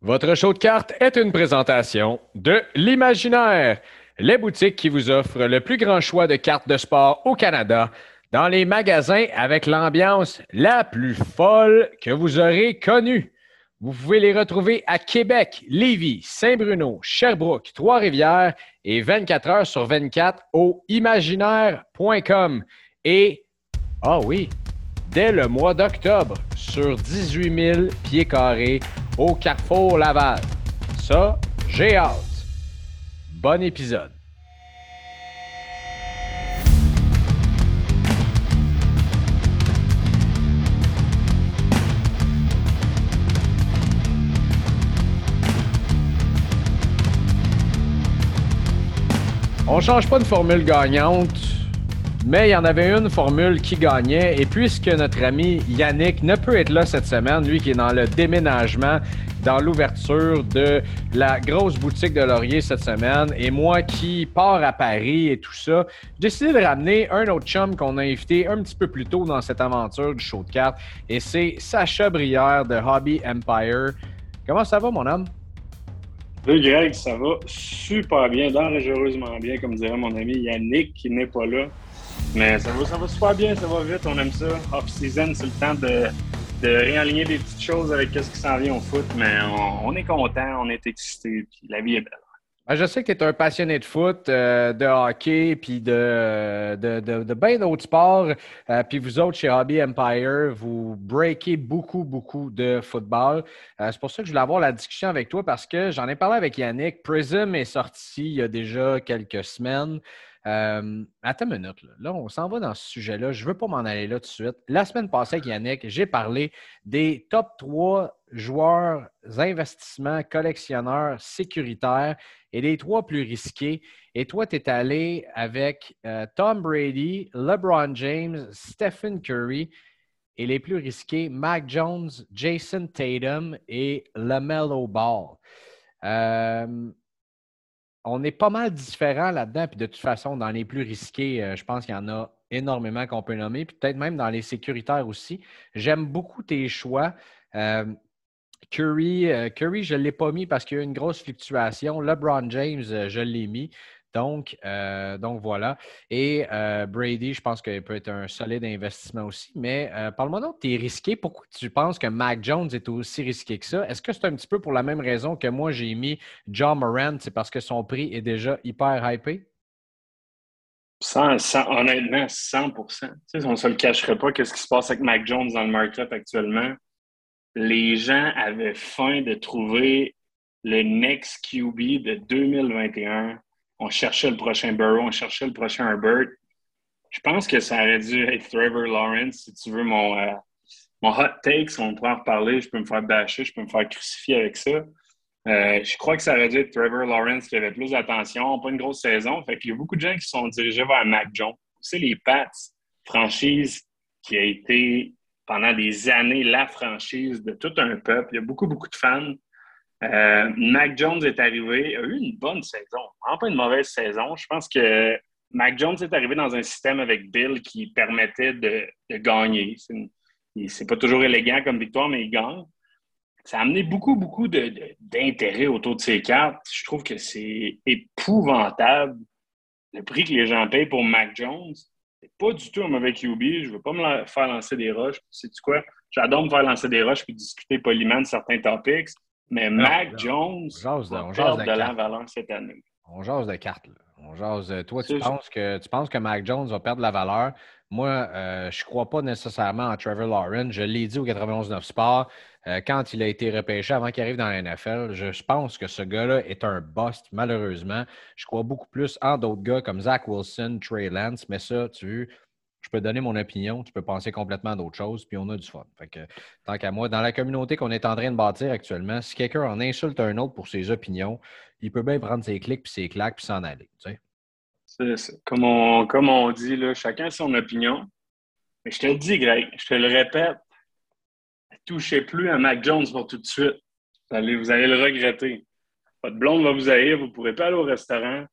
Votre show de cartes est une présentation de l'Imaginaire, les boutiques qui vous offrent le plus grand choix de cartes de sport au Canada, dans les magasins avec l'ambiance la plus folle que vous aurez connue. Vous pouvez les retrouver à Québec, Lévis, Saint-Bruno, Sherbrooke, Trois-Rivières et 24 heures sur 24 au imaginaire.com. Et, ah oui, dès le mois d'octobre, sur 18 000 pieds carrés au Carrefour Laval. Ça, j'ai hâte. Bon épisode. On change pas de formule gagnante, mais il y en avait une formule qui gagnait. Et puisque notre ami Yannick ne peut être là cette semaine, lui qui est dans le déménagement, dans l'ouverture de la grosse boutique de Laurier cette semaine, et moi qui pars à Paris et tout ça, j'ai décidé de ramener un autre chum qu'on a invité un petit peu plus tôt dans cette aventure du show de cartes, et c'est Sacha Brière de Hobby Empire. Comment ça va, mon homme? Salut Greg, ça va super bien, dangereusement bien, comme dirait mon ami Yannick qui n'est pas là. Mais ça va, ça va super bien, ça va vite, on aime ça. Off-season, c'est le temps de, de réaligner des petites choses avec ce qui s'en vient au foot, mais on, est content, on est excité, puis la vie est belle. Ben, je sais que tu es un passionné de foot, euh, de hockey, puis de, de, de, bien d'autres sports. Euh, puis vous autres, chez Hobby Empire, vous breakez beaucoup, beaucoup de football. Euh, c'est pour ça que je voulais avoir la discussion avec toi parce que j'en ai parlé avec Yannick. Prism est sorti il y a déjà quelques semaines. Euh, attends une minute. Là, on s'en va dans ce sujet-là. Je ne veux pas m'en aller là tout de suite. La semaine passée avec Yannick, j'ai parlé des top 3 joueurs, investissements, collectionneurs sécuritaires et les trois plus risqués. Et toi, tu es allé avec euh, Tom Brady, LeBron James, Stephen Curry et les plus risqués, Mac Jones, Jason Tatum et LaMelo Ball. Euh, on est pas mal différents là-dedans. Puis de toute façon, dans les plus risqués, euh, je pense qu'il y en a énormément qu'on peut nommer. Puis peut-être même dans les sécuritaires aussi. J'aime beaucoup tes choix. Euh, Curry, euh, Curry, je ne l'ai pas mis parce qu'il y a eu une grosse fluctuation. LeBron James, je l'ai mis. Donc, euh, donc voilà. Et euh, Brady, je pense qu'il peut être un solide investissement aussi. Mais euh, parle-moi donc, tu es risqué. Pourquoi tu penses que Mac Jones est aussi risqué que ça? Est-ce que c'est un petit peu pour la même raison que moi j'ai mis John Morant? C'est parce que son prix est déjà hyper hypé? honnêtement, 100% On ne se le cacherait pas qu'est-ce qui se passe avec Mac Jones dans le market actuellement. Les gens avaient faim de trouver le next QB de 2021 on cherchait le prochain Burrow, on cherchait le prochain Herbert. Je pense que ça aurait dû être Trevor Lawrence, si tu veux mon, euh, mon hot take, si on peut en reparler, je peux me faire bâcher, je peux me faire crucifier avec ça. Euh, je crois que ça aurait dû être Trevor Lawrence qui avait plus d'attention, pas une grosse saison. Fait qu'il y a beaucoup de gens qui sont dirigés vers Mac Jones. C'est les Pats, franchise qui a été pendant des années la franchise de tout un peuple. Il y a beaucoup, beaucoup de fans. Euh, Mac Jones est arrivé, a eu une bonne saison, vraiment pas une mauvaise saison. Je pense que Mac Jones est arrivé dans un système avec Bill qui permettait de, gagner. C'est pas toujours élégant comme victoire, mais il gagne. Ça a amené beaucoup, beaucoup d'intérêt autour de ces cartes. Je trouve que c'est épouvantable le prix que les gens payent pour Mac Jones. C'est pas du tout un mauvais QB. Je veux pas me faire lancer des roches. Sais-tu quoi? J'adore me faire lancer des roches et discuter poliment de certains topics. Mais Mac Jones on jase de, on jase de, la valeur cette année. On jase de cartes. On jase, euh, toi, tu penses, que, tu penses que Mac Jones va perdre la valeur? Moi, euh, je ne crois pas nécessairement à Trevor Lawrence. Je l'ai dit au 91-9 Sport euh, quand il a été repêché avant qu'il arrive dans la NFL. Je pense que ce gars-là est un bust, malheureusement. Je crois beaucoup plus en d'autres gars comme Zach Wilson, Trey Lance, mais ça, tu veux, je peux donner mon opinion, tu peux penser complètement à d'autres choses, puis on a du fun. Tant qu'à moi, dans la communauté qu'on est en train de bâtir actuellement, si quelqu'un en insulte un autre pour ses opinions, il peut bien prendre ses clics puis ses claques puis s'en aller. Comme, on, dit, là, chacun son opinion. Mais je te le dis, Greg, je te le répète, touchez plus à Mac Jones pour tout de suite. Vous allez, vous allez le regretter. Votre blonde va vous haïr, vous ne pourrez pas aller au restaurant.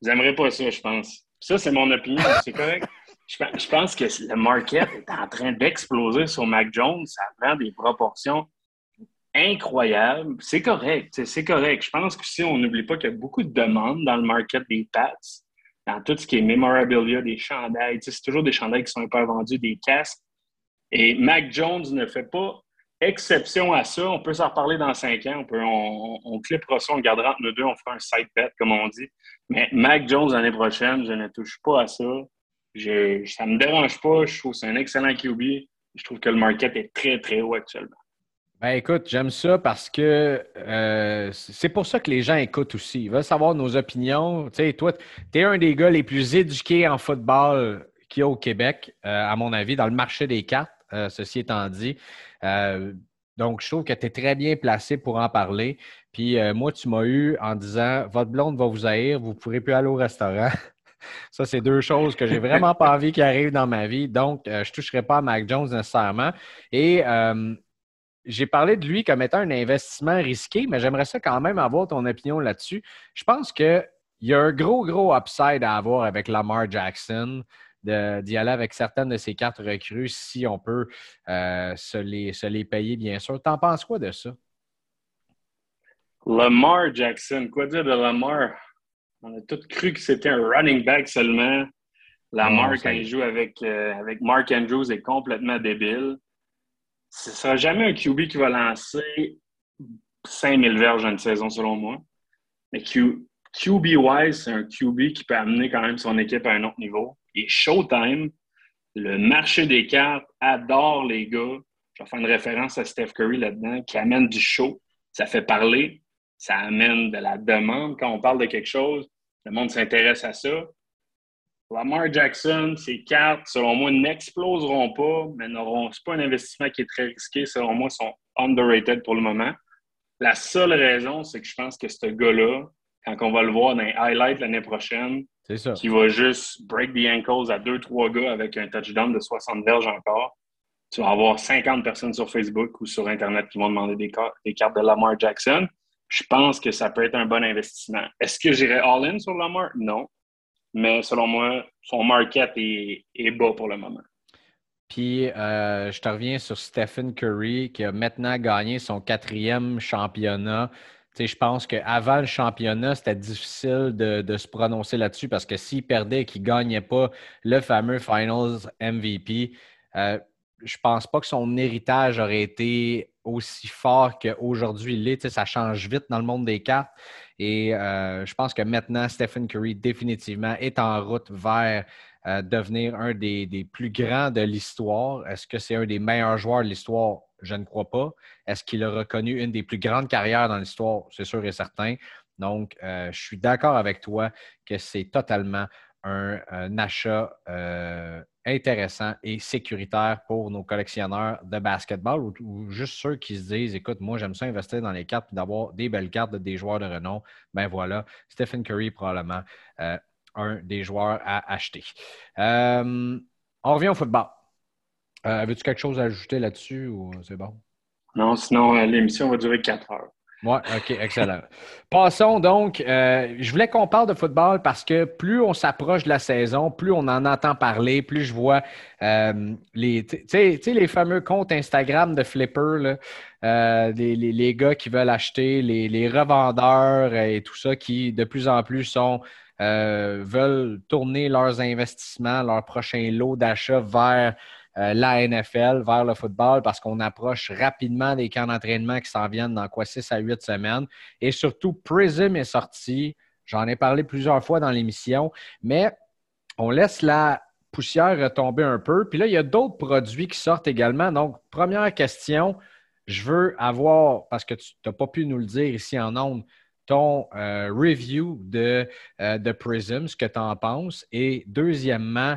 Vous n'aimerez pas ça, je pense. Ça, c'est mon opinion, c'est correct? Je, pense que le market est en train d'exploser sur Mac Jones. Ça prend des proportions incroyable. C'est correct, c'est correct. Je pense que si on n'oublie pas qu'il y a beaucoup de demandes dans le market des Pats, dans tout ce qui est memorabilia, des chandails. C'est toujours des chandails qui sont peu vendus, des casques. Et Mac Jones ne fait pas exception à ça. On peut s'en reparler dans cinq ans. On, peut, on, on clippera ça, on gardera entre nous deux, on fera un side bet, comme on dit. Mais Mac Jones l'année prochaine, je ne touche pas à ça. Je, ça ne me dérange pas. Je trouve que c'est un excellent QB. Je trouve que le market est très, très haut actuellement. Ben écoute, j'aime ça parce que euh, c'est pour ça que les gens écoutent aussi. Ils veulent savoir nos opinions. Tu sais, toi, tu es un des gars les plus éduqués en football qu'il y a au Québec, euh, à mon avis, dans le marché des cartes, euh, ceci étant dit. donc, je trouve que tu es très bien placé pour en parler. Puis moi, tu m'as eu en disant Votre blonde va vous haïr, vous ne pourrez plus aller au restaurant. Ça, c'est deux choses que j'ai vraiment pas envie qui arrivent dans ma vie. Donc, je ne toucherai pas à Mac Jones nécessairement. Et j'ai parlé de lui comme étant un investissement risqué, mais j'aimerais ça quand même avoir ton opinion là-dessus. Je pense qu'il y a un gros, gros upside à avoir avec Lamar Jackson, d'y aller avec certaines de ses cartes recrues si on peut euh, se, les, se les payer, bien sûr. T'en penses quoi de ça? Lamar Jackson, quoi dire de Lamar? On a tous cru que c'était un running back seulement. Lamar, quand il joue avec, euh, avec Mark Andrews, est complètement débile ce ne sera jamais un QB qui va lancer 5000 verges en une saison, selon moi. Mais QB-wise, c'est un QB qui peut amener quand même son équipe à un autre niveau. Et Showtime, le marché des cartes adore les gars. Je vais faire une référence à Steph Curry là-dedans, qui amène du show. Ça fait parler, ça amène de la demande. Quand on parle de quelque chose, le monde s'intéresse à ça. Lamar Jackson, ses cartes, selon moi, n'exploseront pas, mais n'auront pas un investissement qui est très risqué. Selon moi, sont underrated pour le moment. La seule raison, c'est que je pense que ce gars-là, quand on va le voir dans les highlights l'année prochaine, qui va juste break the ankles à deux, trois gars avec un touchdown de 60 verges encore, tu vas avoir 50 personnes sur Facebook ou sur Internet qui vont demander des, cartes, des cartes de Lamar Jackson. Je pense que ça peut être un bon investissement. Est-ce que j'irai all-in sur Lamar? Non mais selon moi, son market est, bas pour le moment. Puis, euh, je te reviens sur Stephen Curry qui a maintenant gagné son quatrième championnat. Tu je pense qu'avant le championnat, c'était difficile de, se prononcer là-dessus parce que s'il perdait et qu'il ne gagnait pas le fameux Finals MVP, euh, je ne pense pas que son héritage aurait été aussi fort qu'aujourd'hui il est. ça change vite dans le monde des cartes. Et euh, je pense que maintenant, Stephen Curry définitivement est en route vers euh, devenir un des, plus grands de l'histoire. Est-ce que c'est un des meilleurs joueurs de l'histoire? Je ne crois pas. Est-ce qu'il a reconnu une des plus grandes carrières dans l'histoire? C'est sûr et certain. Donc, euh, je suis d'accord avec toi que c'est totalement un, achat euh, intéressant et sécuritaire pour nos collectionneurs de basketball ou, juste ceux qui se disent écoute, moi, j'aime ça investir dans les cartes et d'avoir des belles cartes de des joueurs de renom. Ben voilà, Stephen Curry, probablement euh, un des joueurs à acheter. Euh, on revient au football. Avais-tu quelque chose à ajouter là-dessus ou c'est bon? Non, sinon, l'émission va durer quatre heures. Oui, OK, excellent. Passons donc. Euh, je voulais qu'on parle de football parce que plus on s'approche de la saison, plus on en entend parler, plus je vois euh, les, les fameux comptes Instagram de Flipper, euh, les, gars qui veulent acheter, les, revendeurs et tout ça qui de plus en plus sont veulent tourner leurs investissements, leur prochain lot d'achat vers euh, la NFL vers le football parce qu'on approche rapidement des camps d'entraînement qui s'en viennent dans quoi 6 à 8 semaines. Et surtout, Prism est sorti. J'en ai parlé plusieurs fois dans l'émission, mais on laisse la poussière retomber un peu. Puis là, il y a d'autres produits qui sortent également. Donc, première question, je veux avoir, parce que tu n'as pas pu nous le dire ici en ondes, ton euh, review de, euh, de Prism, ce que tu en penses. Et deuxièmement,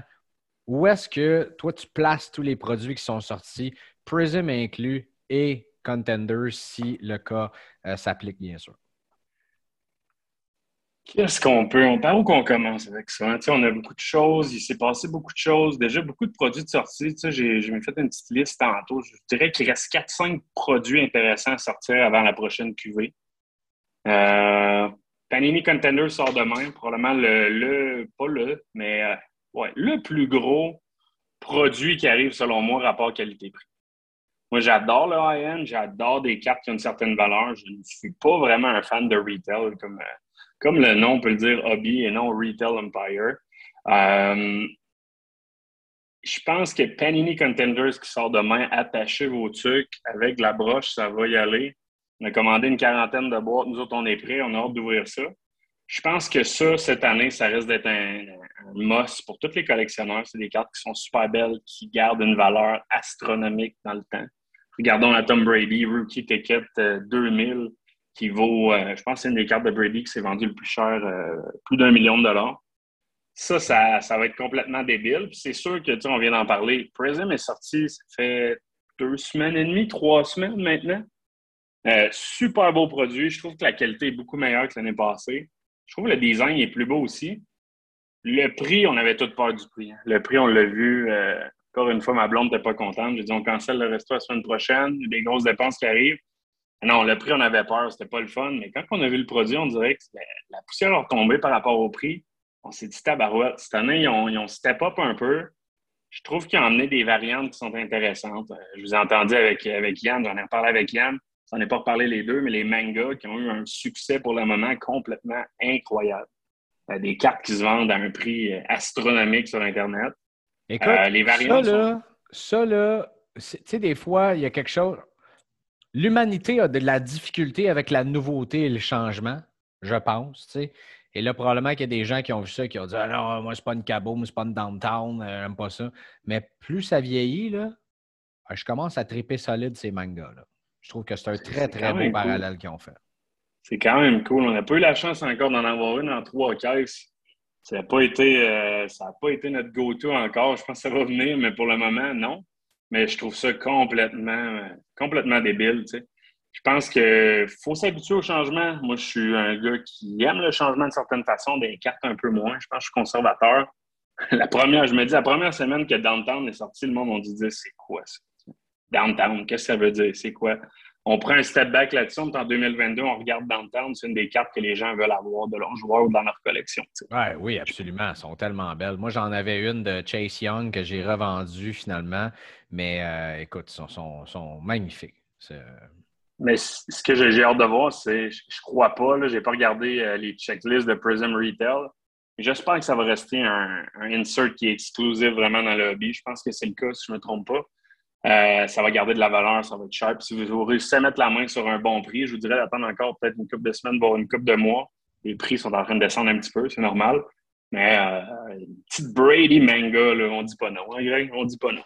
où est-ce que toi, tu places tous les produits qui sont sortis, Prism inclus, et Contender si le cas euh, s'applique, bien sûr? Qu'est-ce qu'on peut? On, par où qu'on commence avec ça? on a beaucoup de choses, il s'est passé beaucoup de choses, déjà beaucoup de produits de sortie. J'ai fait une petite liste tantôt. Je dirais qu'il reste 4-5 produits intéressants à sortir avant la prochaine QV. Euh, Panini Contender sort demain, probablement le, le pas le, mais euh, Ouais, le plus gros produit qui arrive, selon moi, rapport qualité-prix. Moi, j'adore le high-end, j'adore des cartes qui ont une certaine valeur. Je ne suis pas vraiment un fan de retail, comme, euh, comme le nom peut le dire, hobby et non retail empire. Euh, je pense que Panini Contenders qui sort demain, attachez vos trucs avec la broche, ça va y aller. On a commandé une quarantaine de boîtes. Nous autres, on est prêts, on a hâte d'ouvrir ça. Je pense que ça, cette année, ça risque d'être un, un must pour tous les collectionneurs. C'est des cartes qui sont super belles, qui gardent une valeur astronomique dans le temps. Regardons la Tom Brady Rookie Ticket 2000 euh, qui vaut, euh, je pense c'est une des cartes de Brady qui s'est vendue le plus cher, euh, plus d'un million de dollars. Ça, ça, va être complètement débile. C'est sûr que, tu sais, on vient d'en parler. Prism est sorti, ça fait deux semaines et demie, trois semaines maintenant. super beau produit. Je trouve que la qualité est beaucoup meilleure que l'année passée. Je trouve que le design est plus beau aussi. Le prix, on avait toute peur du prix. Hein. Le prix, on l'a vu. Encore une fois, ma blonde n'était pas contente. J'ai dit, on cancelle le resto la semaine prochaine. Des grosses dépenses qui arrivent. Non, le prix, on avait peur. C'était pas le fun. Mais quand on a vu le produit, on dirait que la poussière a retombé par rapport au prix. On s'est dit, tabarouette. Cette année, ils ont, step up un peu. Je trouve qu'ils ont amené des variantes qui sont intéressantes. Je vous ai entendu avec, avec Yann. J'en ai reparlé avec Yann. J'en ai pas reparlé les deux, mais les mangas qui ont eu un succès pour le moment complètement incroyable. Euh, des cartes qui se vendent à un prix astronomique sur Internet. Écoute, euh, les variantes ça, là, ça, là, tu sais, des fois, il y a quelque chose. L'humanité a de la difficulté avec la nouveauté et le changement, je pense, tu sais. Et là, probablement qu'il y a des gens qui ont vu ça, qui ont dit Ah non, moi, c'est pas une cabot, c'est pas une downtown, euh, j'aime pas ça. Mais plus ça vieillit, là, ah, je commence à triper solide ces mangas-là. Je trouve que c'est un très, très beau parallèle qu'ils ont fait. C'est quand même cool. On n'a pas eu la chance encore d'en avoir une en trois caisses. Ça n'a pas, été, euh, pas été notre go-to encore. Je pense que ça va venir, mais pour le moment, non. Mais je trouve ça complètement, complètement débile. Je pense qu'il faut s'habituer au changement. Moi, je suis un gars qui aime le changement de certaines façons, des cartes un peu moins. Je pense que je suis conservateur. La première, je me dis, la première semaine que Downtown est sorti, le monde m'a dit c'est quoi ça? Downtown, qu'est-ce que ça veut dire? C'est quoi? on prend un step back là-dessus. En 2022, on regarde Downtown. C'est une des cartes que les gens veulent avoir de leurs joueurs dans leur collection. Ouais, oui, absolument. Elles sont tellement belles. Moi, j'en avais une de Chase Young que j'ai revendue finalement. Mais euh, écoute, sont, sont, sont magnifiques. Euh, mais ce que j'ai hâte de voir, c'est, je, ne crois pas, je n'ai pas regardé euh, les checklists de Prism Retail. J'espère que ça va rester un, un, insert qui est exclusif vraiment dans le hobby. Je pense que c'est le cas, si je ne me trompe pas. Euh, ça va garder de la valeur, ça va être cher. Puis si vous réussissez à mettre la main sur un bon prix, je vous dirais d'attendre encore peut-être une couple de semaines, voire une couple de mois. Les prix sont en train de descendre un petit peu, c'est normal. Mais euh, une petite Brady manga, là, on dit pas non, hein, Greg? On dit pas non.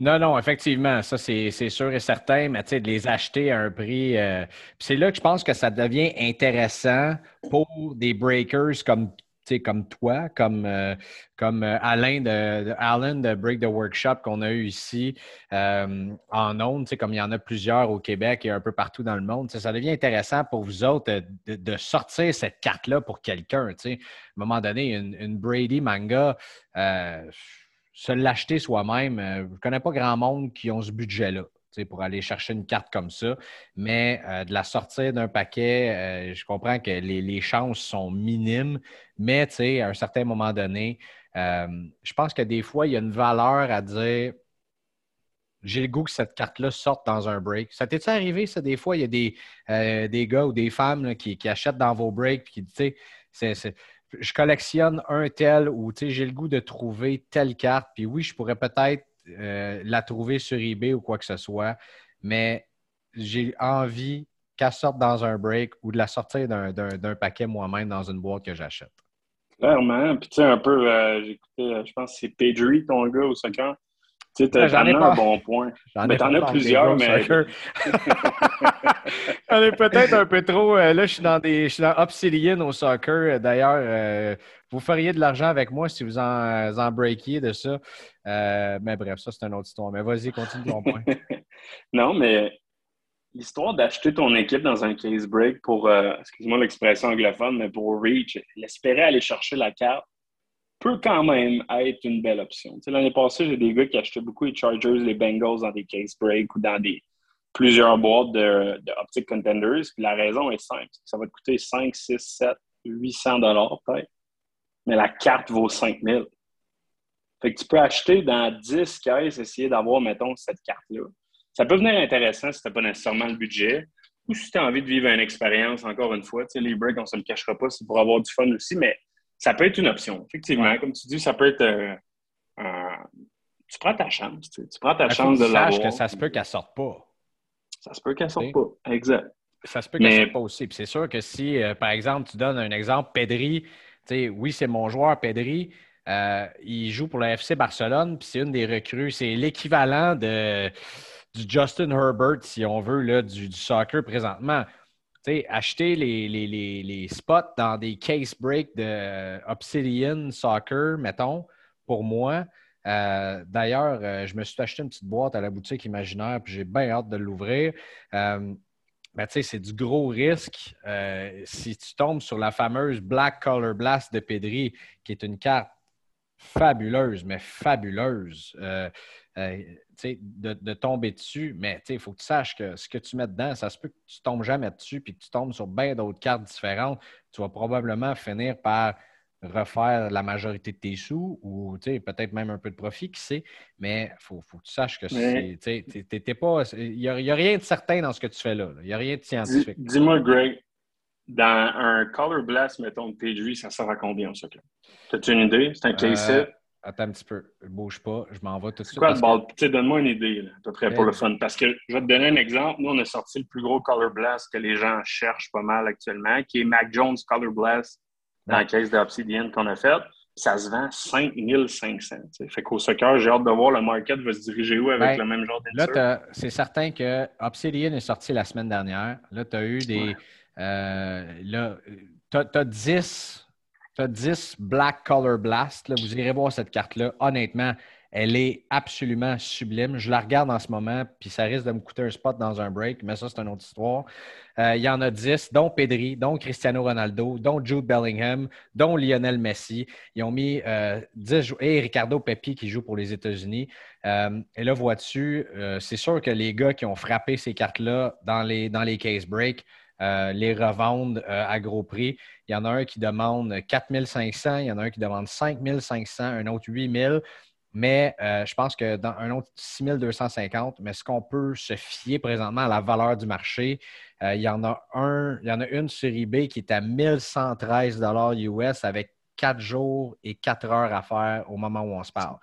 Non, non, effectivement, ça c'est sûr et certain, mais tu sais, de les acheter à un prix. Euh, c'est là que je pense que ça devient intéressant pour des breakers comme comme toi, comme, euh, comme euh, Alain de, Alan de Break the Workshop qu'on a eu ici euh, en ondes, comme il y en a plusieurs au Québec et un peu partout dans le monde. Ça devient intéressant pour vous autres de, sortir cette carte-là pour quelqu'un. À un moment donné, une, Brady manga, se l'acheter soi-même, je ne connais pas grand monde qui ont ce budget-là pour aller chercher une carte comme ça. Mais euh, de la sortir d'un paquet, euh, je comprends que les, chances sont minimes, mais à un certain moment donné, euh, je pense que des fois, il y a une valeur à dire j'ai le goût que cette carte-là sorte dans un break. Ça t'est arrivé, ça, des fois, il y a des, des gars ou des femmes qui, achètent dans vos breaks et qui disent, je collectionne un tel ou j'ai le goût de trouver telle carte, puis oui, je pourrais peut-être euh, la trouver sur eBay ou quoi que ce soit, mais j'ai envie qu'elle sorte dans un break ou de la sortir d'un paquet moi-même dans une boîte que j'achète. Clairement. Puis, tu sais, un peu, euh, écouté, euh, je pense que c'est Pedri, ton gars, au soccer. Tu sais, t'as un bon point. Mais t'en as plusieurs, mais. J'en ai peut-être un peu trop. là, je suis dans des. Je suis dans Obsidian au soccer. D'ailleurs, vous feriez de l'argent avec moi si vous en, en breakiez de ça. Euh, mais bref, ça, c'est une autre histoire. Mais vas-y, continue ton point. non, mais l'histoire d'acheter ton équipe dans un case break pour, euh, excuse-moi l'expression anglophone, mais pour Reach, l'espérer aller chercher la carte peut quand même être une belle option. l'année passée, j'ai des gars qui achetaient beaucoup les Chargers, les Bengals dans des case breaks ou dans des plusieurs boîtes de, Contenders. Puis la raison est simple. Ça va te coûter 5, 6, 7, 800 dollars peut-être. Mais la carte vaut 5000. Fait tu peux acheter dans 10 caisses, essayer d'avoir, mettons, cette carte-là. ça peut venir intéressant si tu n'as pas nécessairement le budget ou si tu as envie de vivre une expérience, encore une fois. Tu sais, les breaks, on ne se le cachera pas, c'est pour avoir du fun aussi, mais ça peut être une option. Effectivement, comme tu dis, ça peut être. Euh, tu prends ta chance. Tu, prends ta chance de l'avoir. que ça se peut qu'elle sorte pas. Ça se peut qu'elle sorte pas. Exact. Ça se peut qu'elle sorte pas aussi. Puis c'est sûr que si, euh, par exemple, tu donnes un exemple, Pedri, oui, c'est mon joueur, Pedri. Euh, il joue pour la FC Barcelone, puis c'est une des recrues. C'est l'équivalent de, du Justin Herbert, si on veut, là, du, soccer présentement. Acheter les, les, spots dans des case breaks de Obsidian Soccer, mettons, pour moi. Euh, d'ailleurs, euh, je me suis acheté une petite boîte à la boutique imaginaire, puis j'ai bien hâte de l'ouvrir. Euh, ben, c'est du gros risque si tu tombes sur la fameuse Black Color Blast de Pedri, qui est une carte fabuleuse, mais fabuleuse. De, tomber dessus, mais il faut que tu saches que ce que tu mets dedans, ça se peut que tu ne tombes jamais dessus puis que tu tombes sur bien d'autres cartes différentes. Tu vas probablement finir par refaire la majorité de tes sous ou peut-être même un peu de profit, qui sait, mais il faut, faut, que tu saches que c'est. pas. Il n'y a, rien de certain dans ce que tu fais là. Il n'y a rien de scientifique. Dis-moi, Greg, dans un Color Blast, mettons, de PG, ça sert à combien ça? As-tu une idée? C'est un case euh, Attends un petit peu. Je bouge pas. Je m'en vais tout de suite. Quoi, que... Donne-moi une idée, à peu près, pour le fun. Parce que je vais te donner un exemple. Nous, on a sorti le plus gros Color Blast que les gens cherchent pas mal actuellement, qui est Mac Jones Color Blast dans la caisse d'Obsidian qu'on a faite. Ça se vend 5500. Fait qu'au soccer, j'ai hâte de voir le market va se diriger où avec ben, le même genre d'insert. Là, c'est certain que Obsidian est sorti la semaine dernière. Là, tu as eu des. Euh, là, tu as, 10. 10 Black Color Blast. Là, vous irez voir cette carte-là. Honnêtement, elle est absolument sublime. Je la regarde en ce moment, puis ça risque de me coûter un spot dans un break, mais ça, c'est une autre histoire. Euh, il y en a 10, dont Pedri, dont Cristiano Ronaldo, dont Jude Bellingham, dont Lionel Messi. Ils ont mis 10 euh, et Ricardo Pepi qui joue pour les États-Unis. Euh, et là, vois-tu, c'est sûr que les gars qui ont frappé ces cartes-là dans les, dans les case breaks, les revendent à gros prix. Il y en a un qui demande 4500, il y en a un qui demande 5500, un autre 8000. Mais euh, je pense que dans un autre 6250, mais ce qu'on peut se fier présentement à la valeur du marché, euh, il, y en a un, il y en a une sur eBay qui est à 1113 US avec 4 jours et 4 heures à faire au moment où on se parle.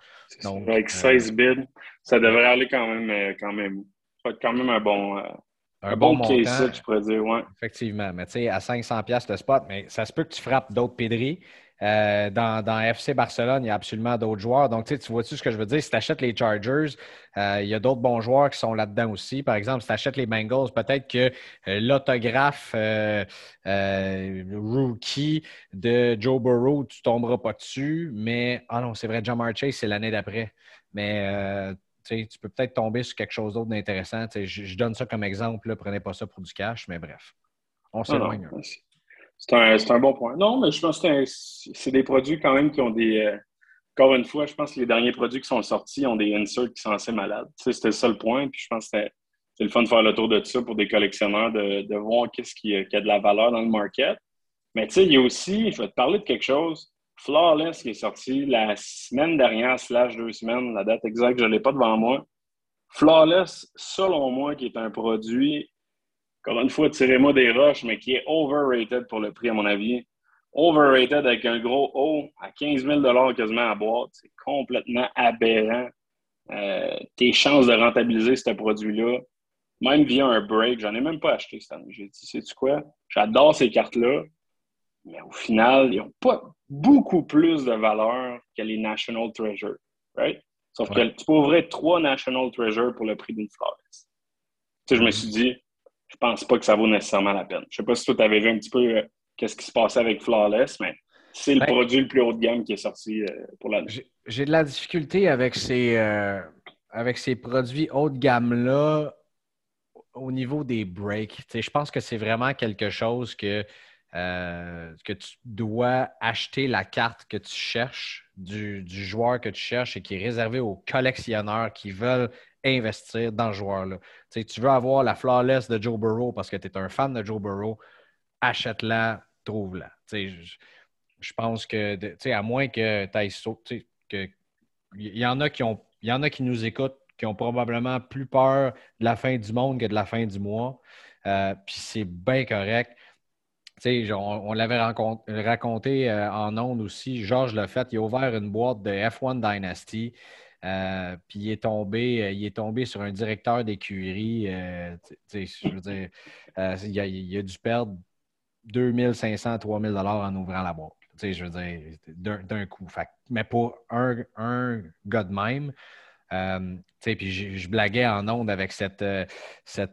Donc, avec 16 euh, bids, ça devrait aller quand même, quand même, quand même un bon. Un, bon, bon case, je pourrais dire, ouais. Effectivement, mais tu sais, à 500$ le spot, mais ça se peut que tu frappes d'autres pédries. Euh, dans, FC Barcelone, il y a absolument d'autres joueurs. Donc, tu vois-tu ce que je veux dire? Si tu achètes les Chargers, euh, il y a d'autres bons joueurs qui sont là-dedans aussi. Par exemple, si tu achètes les Bengals, peut-être que euh, l'autographe rookie de Joe Burrow, tu ne tomberas pas dessus. Mais, ah non, c'est vrai, John Chase, c'est l'année d'après. Mais tu peux peut-être tomber sur quelque chose d'autre d'intéressant. Je, donne ça comme exemple. prenez pas ça pour du cash, mais bref. On s'éloigne. C'est un, un, bon point. Non, mais je pense que c'est des produits quand même qui ont des. Euh, encore une fois, je pense que les derniers produits qui sont sortis ont des inserts qui sont assez malades. C'était ça le point. Puis je pense que c'est le fun de faire le tour de ça pour des collectionneurs, de, de voir qu'est-ce qui, qui, a de la valeur dans le market. Mais tu sais, il y a aussi, je vais te parler de quelque chose, Flawless qui est sorti la semaine dernière, slash deux semaines, la date exacte, je ne l'ai pas devant moi. Flawless, selon moi, qui est un produit encore une fois, tirez-moi des roches, mais qui est overrated pour le prix, à mon avis. Overrated avec un gros O à 15 000 quasiment à boîte. C'est complètement aberrant. Euh, tes chances de rentabiliser ce produit-là, même via un break, j'en ai même pas acheté cette année. J'ai dit, sais-tu quoi? J'adore ces cartes-là, mais au final, ils n'ont pas beaucoup plus de valeur que les National Treasure. Right? Sauf que tu peux ouvrir trois National Treasure pour le prix d'une flawless. Tu sais, je me suis dit, je pense pas que ça vaut nécessairement la peine. Je sais pas si toi, tu avais vu un petit peu euh, qu'est-ce qui se passait avec Flawless, mais c'est le ben, produit le plus haut de gamme qui est sorti euh, pour l'année. J'ai de la difficulté avec ces, euh, avec ces produits haut de gamme-là au niveau des breaks. je pense que c'est vraiment quelque chose que, que tu dois acheter la carte que tu cherches du, joueur que tu cherches et qui est réservé aux collectionneurs qui veulent investir dans ce joueur-là. Tu veux avoir la flawless de Joe Burrow parce que tu es un fan de Joe Burrow, achète-la, trouve-la. Je, pense que, à moins que tu ailles sauté, il y en a qui y en a qui nous écoutent qui ont probablement plus peur de la fin du monde que de la fin du mois. Euh, puis c'est bien correct. On, on l'avait raconté euh, en ondes aussi. Georges l'a fait. Il a ouvert une boîte de F1 Dynasty. Euh, puis il est tombé, il est tombé sur un directeur d'écurie. il a, dû perdre 2500, 3000 dollars en ouvrant la boîte. Je veux dire, d'un coup. mais pour un, gars de même, euh, puis je, blaguais en ondes avec cette, euh,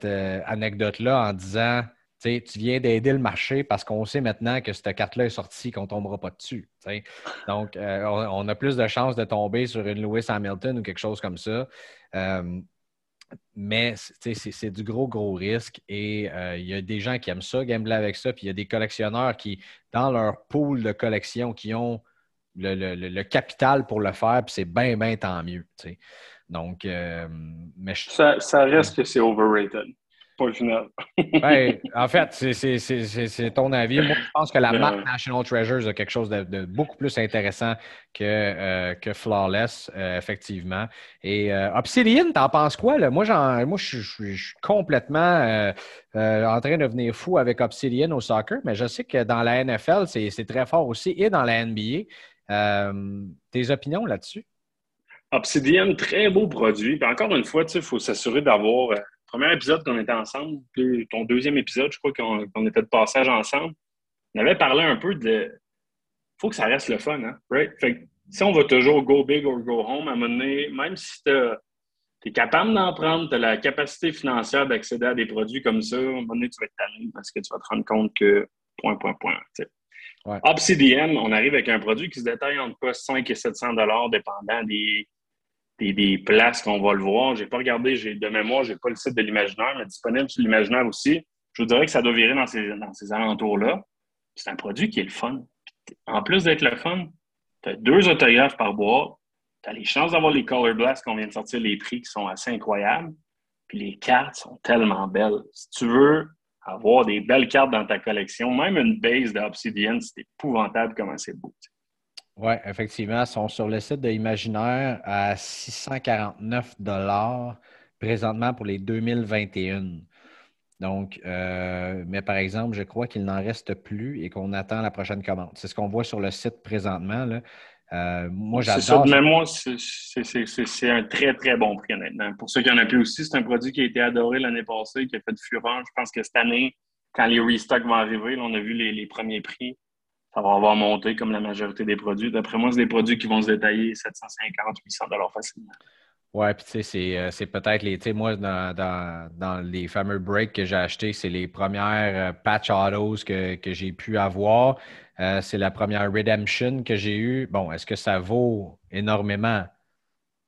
euh, anecdote-là en disant tu viens d'aider le marché parce qu'on sait maintenant que cette carte-là est sortie, qu'on ne tombera pas dessus. Donc, on, a plus de chances de tomber sur une Lewis Hamilton ou quelque chose comme ça. mais c'est du gros, gros risque et il y a des gens qui aiment ça, gambler avec ça, puis il y a des collectionneurs qui, dans leur pool de collection, qui ont le, capital pour le faire, puis c'est bien, bien tant mieux. Donc, euh, mais ça, reste que c'est overrated. Pas le final. ben, en fait, c'est ton avis. Moi, je pense que la marque National Treasures a quelque chose de, beaucoup plus intéressant que, euh, que Flawless, euh, effectivement. Et Obsidian, t'en penses quoi? Là? Moi, moi je, suis complètement en train de devenir fou avec Obsidian au soccer, mais je sais que dans la NFL, c'est très fort aussi et dans la NBA. tes opinions là-dessus? Obsidian, très beau produit. Puis encore une fois, il faut s'assurer d'avoir. Premier épisode qu'on était ensemble, ton deuxième épisode, je crois qu'on était de passage ensemble, on avait parlé un peu de. Il faut que ça reste le fun, hein? Right? Fait si on va toujours go big or go home, à un moment donné, même si tu es capable d'en prendre, tu as la capacité financière d'accéder à des produits comme ça, à un moment donné, tu vas être tanné parce que tu vas te rendre compte que point, point, point. Obsidian, on arrive avec un produit qui se détaille entre 5 et 700 dépendant des, des, places qu'on va le voir. Je n'ai pas regardé, j'ai de mémoire, je n'ai pas le site de l'imaginaire, mais disponible sur l'imaginaire aussi. Je vous dirais que ça doit virer dans ces, alentours-là. C'est un produit qui est le fun. En plus d'être le fun, tu as deux autographes par boîte. Tu as les chances d'avoir les Color Blast qu'on vient de sortir, les prix qui sont assez incroyables. Puis les cartes sont tellement belles. Si tu veux avoir des belles cartes dans ta collection, même une base d'Obsidian, c'est épouvantable comment c'est beau. Oui, effectivement, ils sont sur le site de Imaginaire à 649 présentement pour les 2021. Donc, euh, mais par exemple, je crois qu'il n'en reste plus et qu'on attend la prochaine commande. C'est ce qu'on voit sur le site présentement. Là. Euh, moi, j'adore. Mais moi, c'est un très, très bon prix, honnêtement. Pour ceux qui en ont plus aussi, c'est un produit qui a été adoré l'année passée, qui a fait de fureur. Je pense que cette année, quand les restocks vont arriver, on a vu les premiers prix ça va avoir monté comme la majorité des produits. D'après moi, c'est des produits qui vont se détailler 750, 800 dollars facilement. Oui, puis tu sais, euh, c'est peut-être les. Tu sais, moi, dans, les fameux breaks que j'ai achetés, c'est les premières euh, patch autos que, j'ai pu avoir. Euh, c'est la première Redemption que j'ai eue. Bon, est-ce que ça vaut énormément?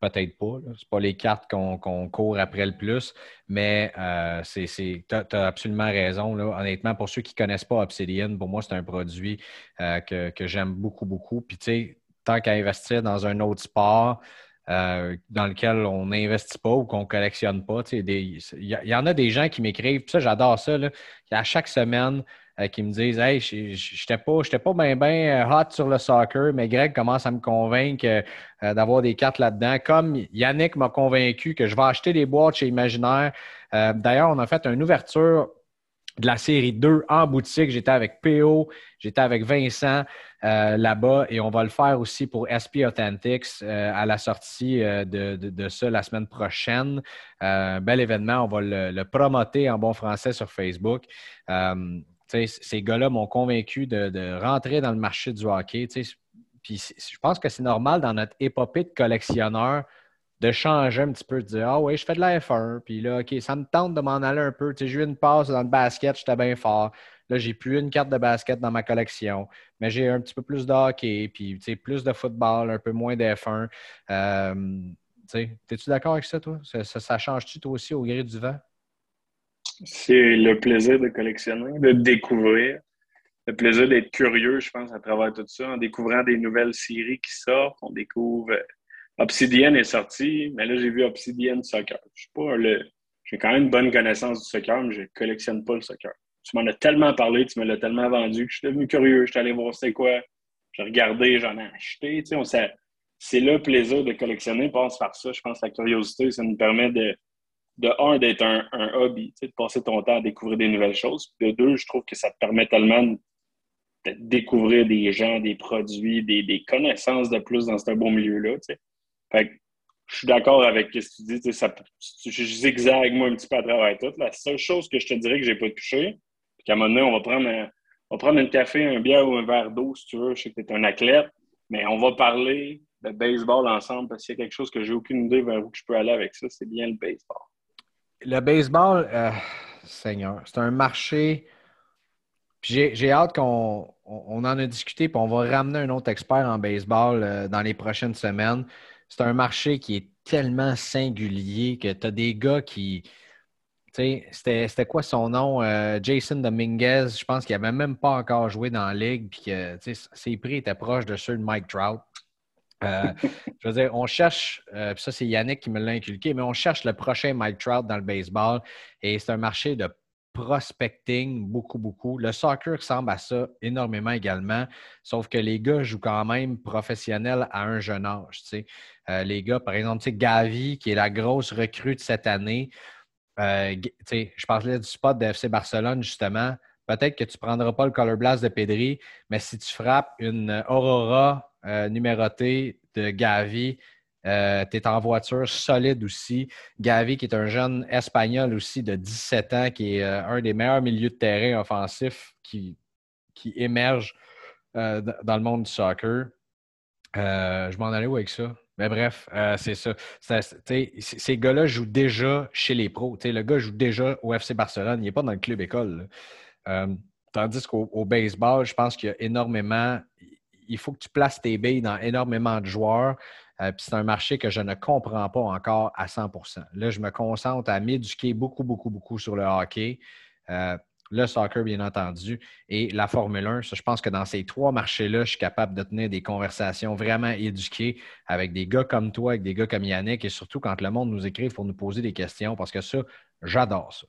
Peut-être pas. Ce pas les cartes qu'on court après le plus, mais euh, tu as, absolument raison. Là. Honnêtement, pour ceux qui ne connaissent pas Obsidian, pour moi, c'est un produit euh, que, j'aime beaucoup, beaucoup. Puis, tu sais, tant qu'à investir dans un autre sport euh, dans lequel on n'investit pas ou qu'on ne collectionne pas, il y, en a des gens qui m'écrivent, ça, j'adore ça. Là, à chaque semaine, euh, qui me disent Hey, j'étais pas, pas bien ben hot sur le soccer, mais Greg commence à me convaincre euh, d'avoir des cartes là-dedans. Comme Yannick m'a convaincu que je vais acheter des boîtes chez Imaginaire. D'ailleurs, on a fait une ouverture de la série 2 en boutique. J'étais avec PO, j'étais avec Vincent là-bas et on va le faire aussi pour SP Authentics à la sortie de, de, ça la semaine prochaine. bel événement, on va le, promoter en bon français sur Facebook ces gars-là m'ont convaincu de, rentrer dans le marché du hockey. Puis je pense que c'est normal dans notre épopée de collectionneur de changer un petit peu, de dire Ah oui, je fais de la F1, puis là, OK, ça me tente de m'en aller un peu. J'ai eu une passe dans le basket, j'étais bien fort. Là, j'ai plus une carte de basket dans ma collection, mais j'ai un petit peu plus de hockey, puis plus de football, un peu moins de F1. Euh, Es-tu d'accord avec ça, toi? Ça, ça change-tu, toi aussi, au gré du vent? C'est le plaisir de collectionner, de découvrir, le plaisir d'être curieux, je pense, à travers tout ça, en découvrant des nouvelles séries qui sortent. On découvre. Euh, Obsidian est sorti, mais là, j'ai vu Obsidian Soccer. Je suis pas le. J'ai quand même une bonne connaissance du soccer, mais je ne collectionne pas le soccer. Tu m'en as tellement parlé, tu me l'as tellement vendu que je suis devenu curieux. Je suis allé voir c'est quoi. J'ai regardé, j'en ai acheté. Tu sais, c'est le plaisir de collectionner passe par ça. Je pense que la curiosité, ça nous permet de, de un, d'être un, hobby, de passer ton temps à découvrir des nouvelles choses. De deux, je trouve que ça te permet tellement de découvrir des gens, des produits, des, connaissances de plus dans ce beau milieu-là. Fait que je suis d'accord avec ce que tu dis. Je zigzague moi un petit peu à travers tout. La seule chose que je te dirais que je n'ai pas touché, puis qu'à un moment donné, on va prendre un, on va prendre un café, un bière ou un verre d'eau si tu veux. Je sais que tu es un athlète, mais on va parler de baseball ensemble parce qu'il y a quelque chose que j'ai aucune idée vers où je peux aller avec ça, c'est bien le baseball. Le baseball, euh, Seigneur, c'est un marché. J'ai hâte qu'on on, en a discuté, puis on va ramener un autre expert en baseball euh, dans les prochaines semaines. C'est un marché qui est tellement singulier que tu as des gars qui. C'était quoi son nom? Euh, Jason Dominguez, je pense qu'il n'avait même pas encore joué dans la ligue, puis que ses prix étaient proches de ceux de Mike Trout. Euh, je veux dire, on cherche, euh, ça c'est Yannick qui me l'a inculqué, mais on cherche le prochain Mike Trout dans le baseball et c'est un marché de prospecting beaucoup, beaucoup. Le soccer ressemble à ça énormément également, sauf que les gars jouent quand même professionnels à un jeune âge. Euh, les gars, par exemple, Gavi, qui est la grosse recrue de cette année, je parlais du spot de FC Barcelone justement. Peut-être que tu ne prendras pas le color blast de Pedri, mais si tu frappes une Aurora euh, numéroté de Gavi. Euh, tu es en voiture solide aussi. Gavi, qui est un jeune espagnol aussi de 17 ans, qui est euh, un des meilleurs milieux de terrain offensifs qui, qui émerge dans le monde du soccer. je m'en allais où avec ça? Mais bref, c'est ça. ces gars-là jouent déjà chez les pros. le gars joue déjà au FC Barcelone. Il n'est pas dans le club école. tandis qu'au baseball, je pense qu'il y a énormément il faut que tu places tes billes dans énormément de joueurs. Euh, puis c'est un marché que je ne comprends pas encore à 100% Là, je me concentre à m'éduquer beaucoup, beaucoup, beaucoup sur le hockey, euh, le soccer, bien entendu, et la Formule 1. je pense que dans ces trois marchés-là, je suis capable de tenir des conversations vraiment éduquées avec des gars comme toi, avec des gars comme Yannick, et surtout quand le monde nous écrit, faut nous poser des questions parce que ça, j'adore ça.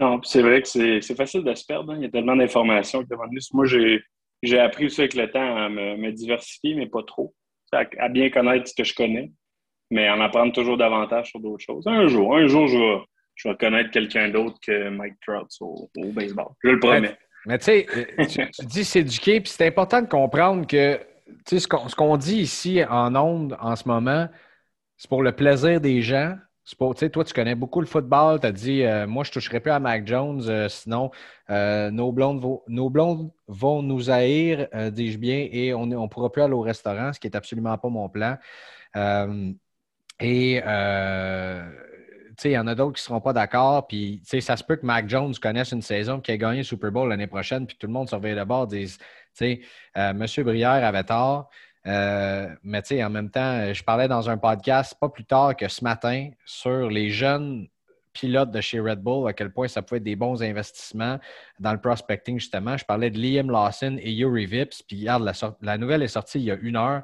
Non, c'est vrai que c'est facile de se perdre. Hein. Il y a tellement d'informations que Moi, j'ai j'ai appris aussi avec le temps à me, diversifier, mais pas trop. À, bien connaître ce que je connais, mais en apprendre toujours davantage sur d'autres choses. Un jour, un jour, je vais, connaître quelqu'un d'autre que Mike Trout au, baseball. Je le promets. Mais, tu sais, euh, tu, dis s'éduquer, puis c'est important de comprendre que ce qu'on dit ici en ondes en ce moment, c'est pour le plaisir des gens, toi, tu connais beaucoup le football. Tu as dit, euh, moi, je ne toucherai plus à Mac Jones, euh, sinon euh, nos, blondes vont, nous haïr, dis-je bien, et on ne pourra plus aller au restaurant, ce qui n'est absolument pas mon plan. et il y en a d'autres qui ne seront pas d'accord. Puis, ça se peut que Mac Jones connaisse une saison qui a gagné le Super Bowl l'année prochaine, puis tout le monde surveille de bord, disent, Monsieur Brière avait tort. Euh, mais tu sais, en même temps, je parlais dans un podcast pas plus tard que ce matin sur les jeunes pilotes de chez Red Bull, à quel point ça pouvait être des bons investissements dans le prospecting, justement. Je parlais de Liam Lawson et Yuri Vips. Puis, regarde, la, nouvelle est sortie il y a une heure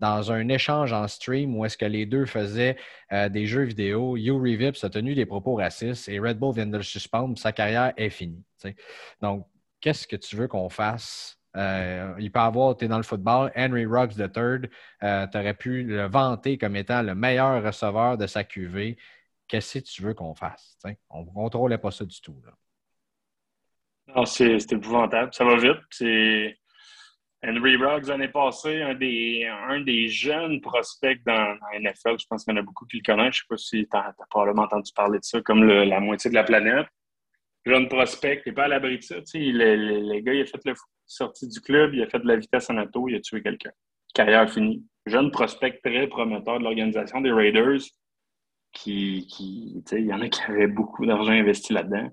dans un échange en stream où est-ce que les deux faisaient euh, des jeux vidéo. Yuri Vips a tenu des propos racistes et Red Bull vient de le suspendre. Sa carrière est finie. Donc, qu'est-ce que tu veux qu'on fasse euh, il peut avoir, tu es dans le football, Henry Ruggs III, euh, tu aurais pu le vanter comme étant le meilleur receveur de sa QV. Qu'est-ce que tu veux qu'on fasse? On ne contrôlait pas ça du tout. Non, c'est épouvantable. Ça va vite. Henry Ruggs, l'année passée, un des, un des jeunes prospects dans, la NFL. Je pense qu'il y en a beaucoup qui le connaissent. Je ne sais pas si tu as, probablement entendu parler de ça, comme la moitié de la planète. Jeune prospect, n'est pas à l'abri de ça. Le, le, gars, il a fait le fou sorti du club, il a fait de la vitesse en auto, il a tué quelqu'un. Carrière finie. Jeune prospect très prometteur de l'organisation des Raiders, qui, qui il y en a qui avaient beaucoup d'argent investi là-dedans.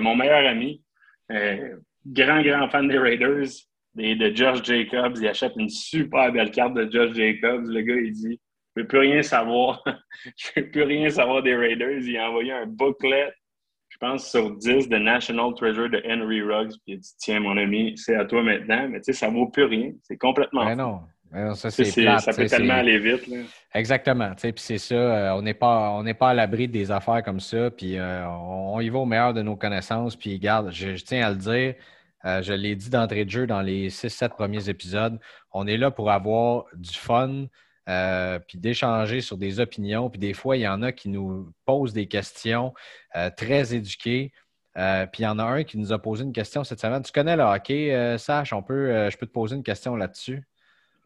Mon meilleur ami, euh, grand, grand fan des Raiders, de Josh Jacobs, il achète une super belle carte de Josh Jacobs. Le gars, il dit Je ne veux plus rien savoir. Je ne veux plus rien savoir des Raiders. Il a envoyé un booklet pense, sur 10 de National Treasure de Henry Ruggs. Puis il dit Tiens, mon ami, c'est à toi maintenant. Mais tu sais, ça ne vaut plus rien. C'est complètement. Mais non. ça, ça peut tellement aller vite. Là. Exactement. Puis c'est ça, euh, on n'est pas, pas à l'abri des affaires comme ça. Puis euh, on, y va au meilleur de nos connaissances. Puis garde, je, tiens à le dire, Euh, je l'ai dit d'entrée de jeu dans les 6-7 premiers épisodes. On est là pour avoir du fun, euh, puis d'échanger sur des opinions. Puis des fois, il y en a qui nous posent des questions euh, très éduquées. puis il y en a un qui nous a posé une question cette semaine. Tu connais le hockey, Sache? On peut, je peux te poser une question là-dessus.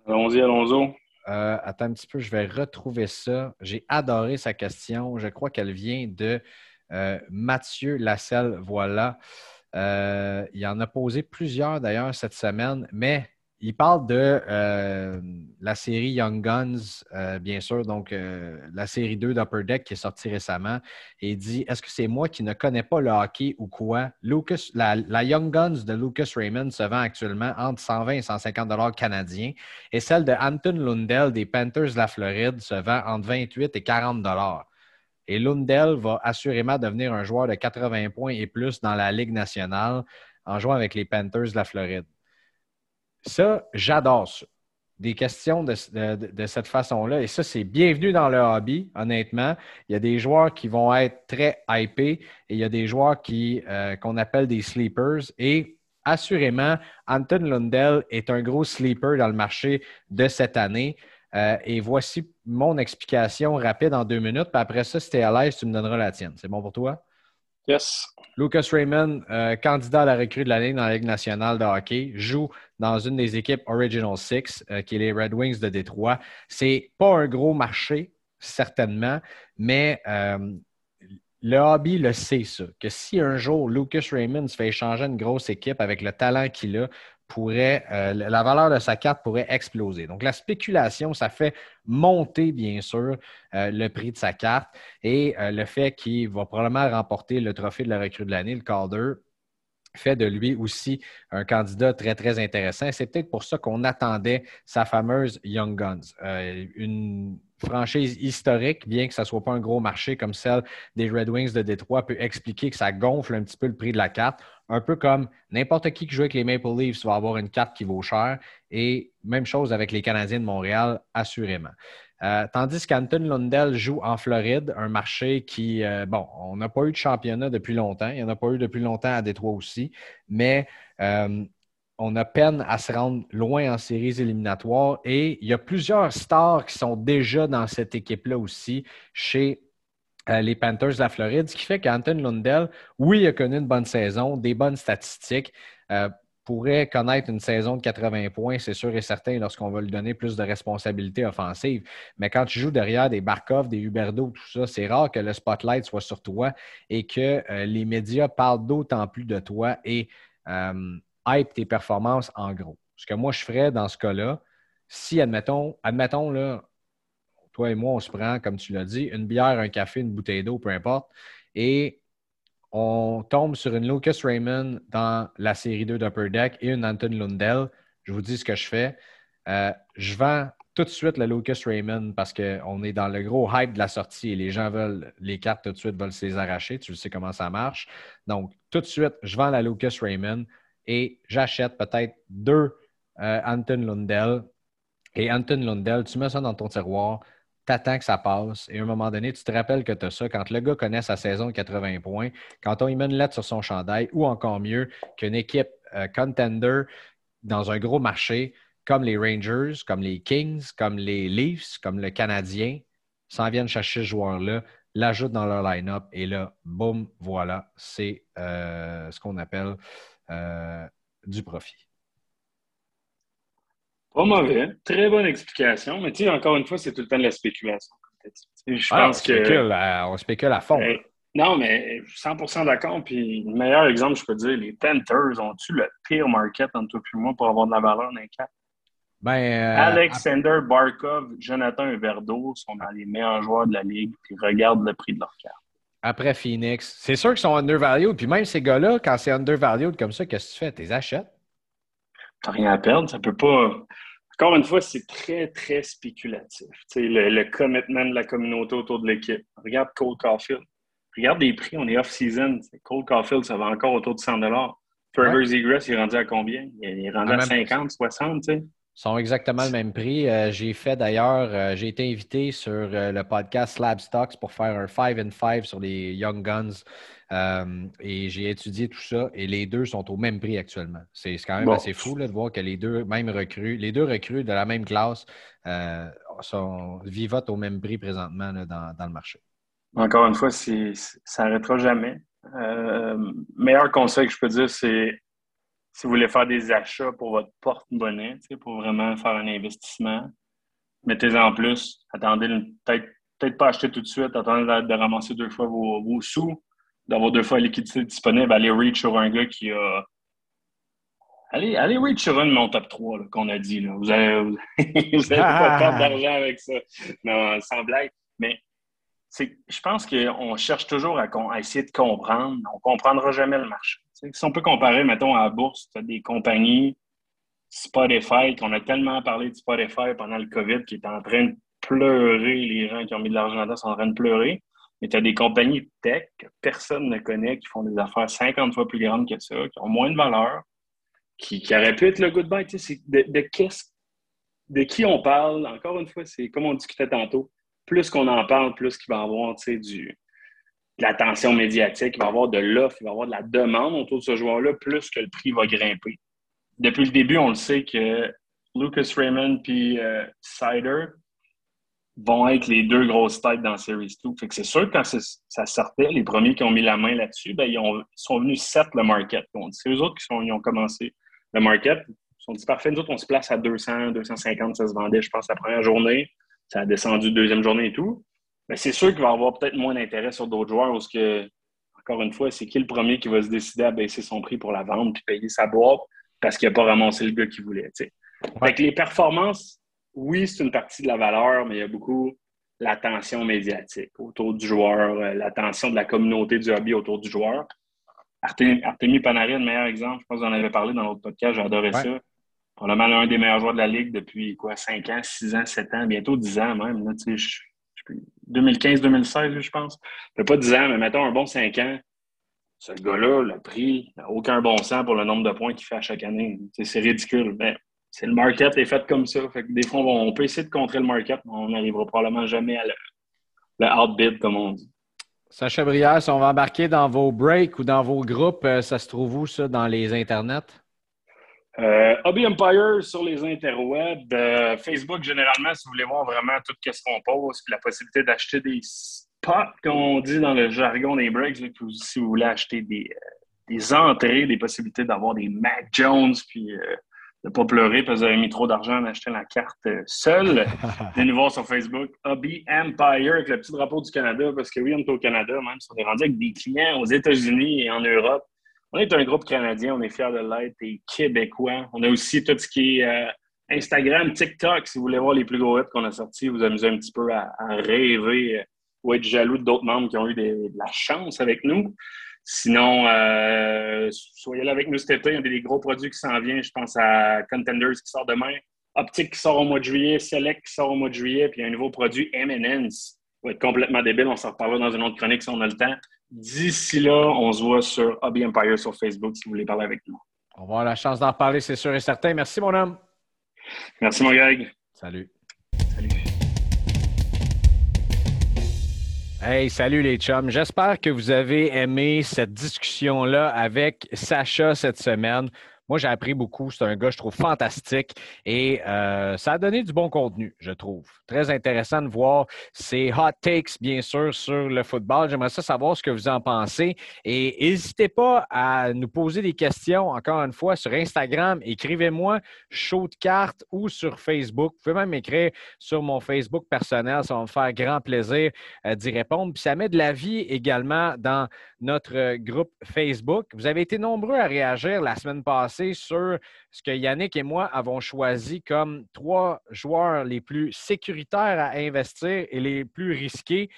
Allons-y, allons-y. attends un petit peu, je vais retrouver ça. J'ai adoré sa question. Je crois qu'elle vient de Mathieu Lasselle. Voilà. Euh, il en a posé plusieurs d'ailleurs cette semaine, mais il parle de euh, la série Young Guns, euh, bien sûr, donc la série 2 d'Upper Deck qui est sortie récemment. Et il dit Est-ce que c'est moi qui ne connais pas le hockey ou quoi? Lucas, la, Young Guns de Lucas Raymond se vend actuellement entre 120 et 150 dollars canadiens. Et celle de Anton Lundell des Panthers de la Floride se vend entre 28 et 40 dollars. Et Lundell va assurément devenir un joueur de 80 points et plus dans la Ligue nationale en jouant avec les Panthers de la Floride. Ça, j'adore ça. Des questions de, cette façon-là. Et ça, c'est bienvenu dans le hobby, honnêtement. Il y a des joueurs qui vont être très hypés et il y a des joueurs qui, euh, qu'on appelle des sleepers. Et assurément, Anton Lundell est un gros sleeper dans le marché de cette année. Euh, et voici mon explication rapide en deux minutes. Puis après ça, si tu es à l'aise, tu me donneras la tienne. C'est bon pour toi? Yes. Lucas Raymond, euh, candidat à la recrue de l'année dans la Ligue nationale de hockey, joue dans une des équipes Original Six, euh, qui est les Red Wings de Détroit. C'est pas un gros marché, certainement, mais le hobby le sait, ça, que si un jour Lucas Raymond se fait échanger une grosse équipe avec le talent qu'il a, pourrait, euh, la valeur de sa carte pourrait exploser. Donc, la spéculation, ça fait monter, bien sûr, euh, le prix de sa carte et euh, le fait qu'il va probablement remporter le trophée de la recrue de l'année, le Calder, fait de lui aussi un candidat très, très intéressant. C'est peut-être pour ça qu'on attendait sa fameuse Young Guns. une franchise historique, bien que ça ne soit pas un gros marché comme celle des Red Wings de Détroit, peut expliquer que ça gonfle un petit peu le prix de la carte un peu comme n'importe qui qui joue avec les Maple Leafs va avoir une carte qui vaut cher. Et même chose avec les Canadiens de Montréal, assurément. Euh, tandis qu'Anton Lundell joue en Floride, un marché qui, euh, bon, on n'a pas eu de championnat depuis longtemps. Il n'y en a pas eu depuis longtemps à Détroit aussi. Mais euh, on a peine à se rendre loin en séries éliminatoires. Et il y a plusieurs stars qui sont déjà dans cette équipe-là aussi chez les Panthers de la Floride, ce qui fait qu'Anton Lundell, oui, a connu une bonne saison, des bonnes statistiques, pourrait connaître une saison de 80 points, c'est sûr et certain, lorsqu'on va lui donner plus de responsabilités offensives. Mais quand tu joues derrière des Barkov, des Huberdo, tout ça, c'est rare que le spotlight soit sur toi et que euh, les médias parlent d'autant plus de toi et hype tes performances en gros. Ce que moi, je ferais dans ce cas-là, si, admettons, admettons, là, toi et moi, on se prend, comme tu l'as dit, une bière, un café, une bouteille d'eau, peu importe, et on tombe sur une Lucas Raymond dans la série 2 d'Upper Deck et une Anton Lundell. Je vous dis ce que je fais. Euh, je vends tout de suite le Lucas Raymond parce qu'on est dans le gros hype de la sortie et les gens veulent les cartes tout de suite, veulent se les arracher. Tu sais comment ça marche. Donc, tout de suite, je vends la Lucas Raymond et j'achète peut-être deux euh, Anton Lundell. Et Anton Lundell, tu mets ça dans ton tiroir, t'attends que ça passe et à un moment donné, tu te rappelles que tu as ça. Quand le gars connaît sa saison de 80 points, quand on y met une lettre sur son chandail, ou encore mieux, qu'une équipe euh, contender dans un gros marché comme les Rangers, comme les Kings, comme les Leafs, comme le Canadien, s'en viennent chercher ce joueur-là, l'ajoutent dans leur line-up et là, boum, voilà, c'est euh, ce qu'on appelle euh, du profit. Pas mauvais. Très bonne explication. Mais tu sais, encore une fois, c'est tout le temps de la spéculation. Je ah, pense on que. Spécule on spécule à fond. Non, mais 100% d'accord. Puis, le meilleur exemple, je peux dire, les Panthers ont-tu le pire market entre toi et moi pour avoir de la valeur dans les cas? Ben, euh, Alexander Barkov, Jonathan Huberdeau sont dans les meilleurs joueurs de la ligue. Puis, regarde le prix de leur carte. Après Phoenix, c'est sûr qu'ils sont undervalued. Puis même ces gars-là, quand c'est undervalued comme ça, qu'est-ce que tu fais? Tu les achètes? T'as rien à perdre. Ça peut pas. Encore une fois, c'est très, très spéculatif. Le, le, commitment de la communauté autour de l'équipe. Regarde Cole Caulfield. Regarde les prix, on est off-season. Cole Caulfield, ça va encore autour de 100 Trevor ouais. il est rendu à combien? Il est rendu à, 50, 60, tu sais. sont exactement le même prix. Euh, j'ai fait d'ailleurs, euh, j'ai été invité sur euh, le podcast Slab Stocks pour faire un 5 and 5 sur les Young Guns. Et j'ai étudié tout ça et les deux sont au même prix actuellement. C'est quand même assez fou de voir que les deux, même recrues, les deux recrues de la même classe sont, vivotent au même prix présentement dans, le marché. Encore une fois, ça n'arrêtera jamais. meilleur conseil que je peux dire, c'est si vous voulez faire des achats pour votre porte-monnaie, pour vraiment faire un investissement, mettez-en plus. Attendez, peut-être peut pas acheter tout de suite, attendez de, ramasser deux fois vos, sous, d'avoir deux fois la liquidité disponible, allez reach sur un gars qui a. Allez, allez reach sur un de mon top 3 qu'on a dit. Là. Vous avez, vous, pas perdre d'argent avec ça. Non, sans blague. Mais je pense qu'on cherche toujours à, essayer de comprendre. On ne comprendra jamais le marché. si on peut comparer, mettons, à la bourse, tu as des compagnies, Spotify, qu'on a tellement parlé de Spotify pendant le COVID, qui est en train de pleurer, les gens qui ont mis de l'argent dedans sont en train de pleurer. Mais tu as des compagnies tech que personne ne connaît, qui font des affaires 50 fois plus grandes que ça, qui ont moins de valeur, qui, auraient pu être le goodbye. De, de, de qui on parle, encore une fois, c'est comme on discutait tantôt plus qu'on en parle, plus qu'il va y avoir du, de l'attention médiatique, il va y avoir de l'offre, il va y avoir de la demande autour de ce joueur-là, plus que le prix va grimper. Depuis le début, on le sait que Lucas Raymond et euh, Sider vont être les deux grosses têtes dans Series 2. Fait que c'est sûr que quand ça sortait, les premiers qui ont mis la main là-dessus, ben, ils, sont venus set le market. C'est eux autres qui sont, ont commencé le market. Ils sont dit parfait, nous autres, on se place à 200, 250, ça se vendait, je pense, la première journée ça a descendu deuxième journée et tout. Mais c'est sûr qu'il va y avoir peut-être moins d'intérêt sur d'autres joueurs parce que, encore une fois, c'est qui le premier qui va se décider à baisser son prix pour la vendre puis payer sa boîte parce qu'il n'a pas ramassé le gars qu'il voulait. Fait les performances, oui, c'est une partie de la valeur, mais il y a beaucoup l'attention médiatique autour du joueur, euh, l'attention de la communauté du hobby autour du joueur. Artemi, Panarin, meilleur exemple, je pense que vous en avez parlé dans l'autre podcast, j'adorais ça mal un des meilleurs joueurs de la Ligue depuis quoi, 5 ans, 6 ans, 7 ans, bientôt 10 ans même. 2015-2016, je pense. pas 10 ans, mais mettons un bon 5 ans. Ce gars-là, le prix, n'a aucun bon sens pour le nombre de points qu'il fait à chaque année. C'est ridicule. Mais c'est le market est fait comme ça. des fois, on, peut essayer de contrer le market, mais on n'arrivera probablement jamais à le, le outbid, comme on dit. Sacha Brière, si on va embarquer dans vos breaks ou dans vos groupes, euh, ça se trouve où, ça, dans les internets? Euh, Hobby Empire sur les interwebs. Euh, Facebook, généralement, si vous voulez voir vraiment tout ce qu'on pose, puis la possibilité d'acheter des spots, comme on dit dans le jargon des breaks, si vous voulez acheter des, euh, des entrées, des possibilités d'avoir des Mac Jones, puis de ne pas pleurer parce que vous avez mis trop d'argent à acheter la carte seule. Venez nous voir sur Facebook. Hobby Empire avec le petit drapeau du Canada, parce que oui, on est au Canada, même si on est rendu avec des clients aux États-Unis et en Europe. On est un groupe canadien, on est fiers de l'être et québécois. On a aussi tout ce qui est euh, Instagram, TikTok. Si vous voulez voir les plus gros hits qu'on a sortis, vous amusez un petit peu à, rêver euh, ou être jaloux d'autres membres qui ont eu de la chance avec nous. Sinon, euh, soyez là avec nous cet été. Il y a des gros produits qui s'en viennent. Je pense à Contenders qui sort demain, Optic qui sort au mois de juillet, Select qui sort au mois de juillet, puis il y a un nouveau produit M&N's va être complètement débile. On s'en reparlera dans une autre chronique si on a le temps. D'ici là, on se voit sur Hobby Empire sur Facebook si vous voulez parler avec nous. On va avoir la chance d'en reparler, c'est sûr et certain. Merci, mon homme. Merci, mon Greg. Salut. Hey, salut les chums. J'espère que vous avez aimé cette discussion-là avec Sacha cette semaine. Moi, j'ai appris beaucoup. C'est un gars, je trouve, fantastique. Et euh, ça a donné du bon contenu, je trouve. Très intéressant de voir ses hot takes, bien sûr, sur le football. J'aimerais ça savoir ce que vous en pensez. Et n'hésitez pas à nous poser des questions, encore une fois, sur Instagram. Écrivez-moi show de cartes ou sur Facebook. Vous pouvez même m'écrire sur mon Facebook personnel. Ça va me faire grand plaisir euh, d'y répondre. Puis ça met de la vie également dans notre groupe Facebook. Vous avez été nombreux à réagir la semaine passée sur ce que Yannick et moi avons choisi comme trois joueurs les plus sécuritaires à investir et les plus risqués.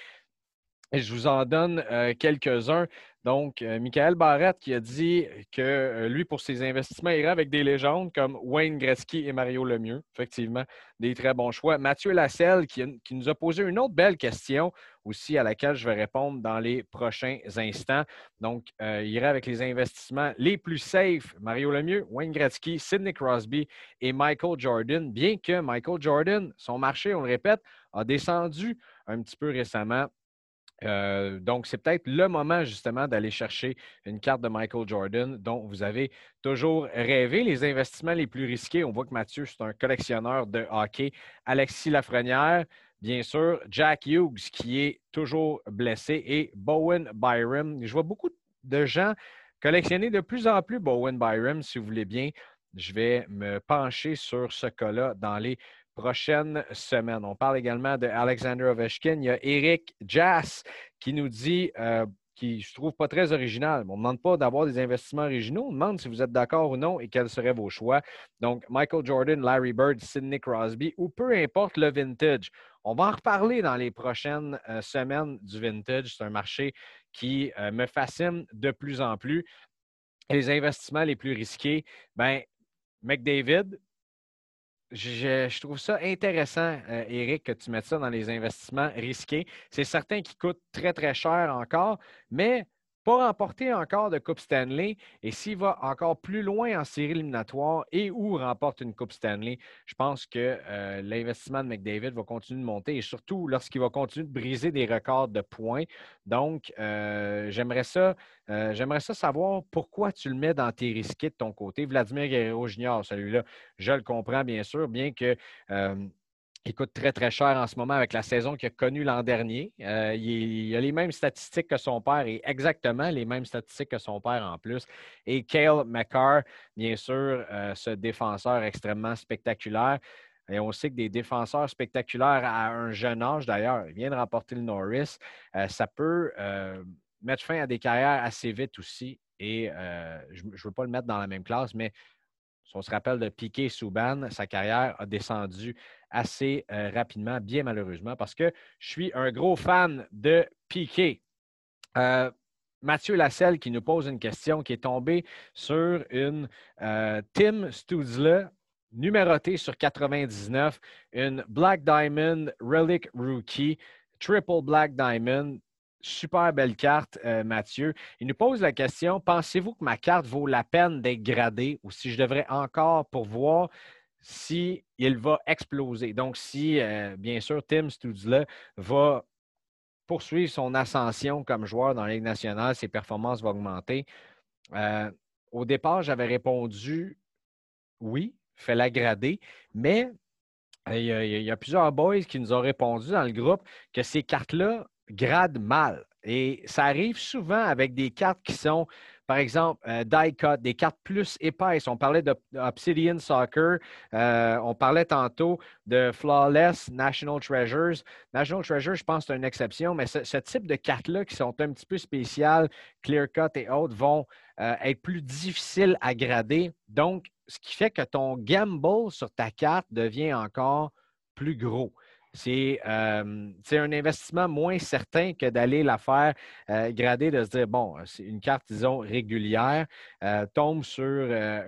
Et je vous en donne euh, quelques-uns Donc, euh, Michael Barrett qui a dit que euh, lui, pour ses investissements, irait avec des légendes comme Wayne Gretzky et Mario Lemieux. Effectivement, des très bons choix. Mathieu Lasselle qui, nous a posé une autre belle question aussi à laquelle je vais répondre dans les prochains instants. Donc, euh, il irait avec les investissements les plus safe. Mario Lemieux, Wayne Gretzky, Sidney Crosby et Michael Jordan. Bien que Michael Jordan, son marché, on le répète, a descendu un petit peu récemment. Euh, donc, c'est peut-être le moment justement d'aller chercher une carte de Michael Jordan dont vous avez toujours rêvé. Les investissements les plus risqués, on voit que Mathieu, c'est un collectionneur de hockey. Alexis Lafrenière, bien sûr. Jack Hughes, qui est toujours blessé. Et Bowen Byram. Je vois beaucoup de gens collectionner de plus en plus Bowen Byram, si vous voulez bien. Je vais me pencher sur ce cas-là dans les prochaine semaine. On parle également de Alexander Ovechkin. Il y a Eric Jass qui nous dit, euh, qui je trouve pas très original. On ne demande pas d'avoir des investissements originaux. On demande si vous êtes d'accord ou non et quels seraient vos choix. Donc, Michael Jordan, Larry Bird, Sidney Crosby ou peu importe le vintage. On va en reparler dans les prochaines euh, semaines du vintage. C'est un marché qui euh, me fascine de plus en plus. Les investissements les plus risqués, ben McDavid, je, trouve ça intéressant, Eric, euh, que tu mettes ça dans les investissements risqués. C'est certain qu'ils coûtent très, très cher encore, mais pas remporter encore de Coupe Stanley. Et s'il va encore plus loin en série éliminatoire et ou remporte une Coupe Stanley, je pense que euh, l'investissement de McDavid va continuer de monter et surtout lorsqu'il va continuer de briser des records de points. Donc, euh, j'aimerais ça, euh, ça savoir pourquoi tu le mets dans tes risqués de ton côté. Vladimir Guerrero Junior, celui-là, je le comprends bien sûr, bien que il coûte très, très cher en ce moment avec la saison qu'il a connue l'an dernier. Euh, il, a les mêmes statistiques que son père et exactement les mêmes statistiques que son père en plus. Et Kale McCarr, bien sûr, euh, ce défenseur extrêmement spectaculaire. Et on sait que des défenseurs spectaculaires à un jeune âge, d'ailleurs, il vient de remporter le Norris, euh, ça peut mettre fin à des carrières assez vite aussi. Et je ne veux pas le mettre dans la même classe, mais si on se rappelle de Piquet Souban, sa carrière a descendu assez euh, rapidement, bien malheureusement, parce que je suis un gros fan de Piquet. Euh, Mathieu Lasselle qui nous pose une question qui est tombée sur une euh, Tim Studzla numérotée sur 99, une Black Diamond Relic Rookie, Triple Black Diamond, Super belle carte, Mathieu. Il nous pose la question pensez-vous que ma carte vaut la peine d'être gradée ou si je devrais encore pourvoir si va exploser? Donc, si, euh, bien sûr, Tim Studzla va poursuivre son ascension comme joueur dans la Ligue nationale, ses performances vont augmenter. Euh, au départ, j'avais répondu oui, fais-la grader, mais il y, a, plusieurs boys qui nous ont répondu dans le groupe que ces cartes-là grade mal. Et ça arrive souvent avec des cartes qui sont, par exemple, euh, die cut, des cartes plus épaisses. On parlait d'Obsidian Soccer, euh, on parlait tantôt de Flawless National Treasures. National Treasures, je pense c'est une exception, mais ce, type de cartes-là qui sont un petit peu spéciales, clear cut et autres, vont euh, être plus difficiles à grader. Donc, ce qui fait que ton gamble sur ta carte devient encore plus gros. Euh, c'est un investissement moins certain que d'aller la faire euh, grader, de se dire, bon, c'est une carte, disons, régulière, euh, tombe sur